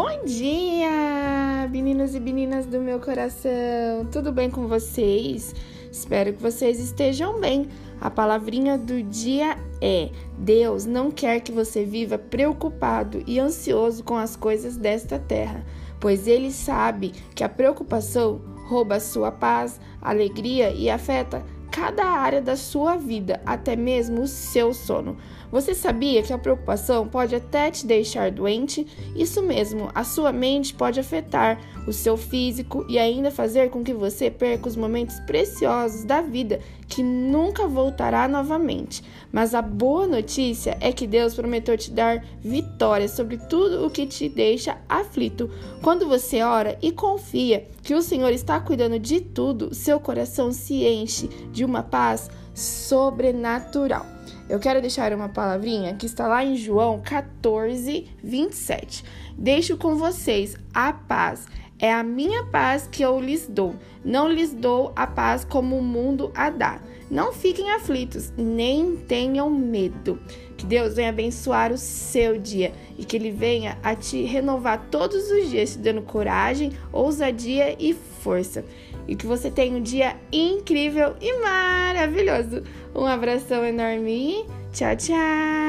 Bom dia, meninos e meninas do meu coração. Tudo bem com vocês? Espero que vocês estejam bem. A palavrinha do dia é: Deus não quer que você viva preocupado e ansioso com as coisas desta terra, pois ele sabe que a preocupação rouba a sua paz, alegria e afeta cada área da sua vida, até mesmo o seu sono. Você sabia que a preocupação pode até te deixar doente? Isso mesmo, a sua mente pode afetar o seu físico e ainda fazer com que você perca os momentos preciosos da vida que nunca voltará novamente. Mas a boa notícia é que Deus prometeu te dar vitória sobre tudo o que te deixa aflito. Quando você ora e confia que o Senhor está cuidando de tudo, seu coração se enche de uma paz sobrenatural. Eu quero deixar uma palavrinha que está lá em João 14, 27. Deixo com vocês a paz. É a minha paz que eu lhes dou. Não lhes dou a paz como o mundo a dá. Não fiquem aflitos, nem tenham medo. Que Deus venha abençoar o seu dia e que Ele venha a te renovar todos os dias, te dando coragem, ousadia e força. E que você tenha um dia incrível e maravilhoso. Um abração enorme. Tchau, tchau.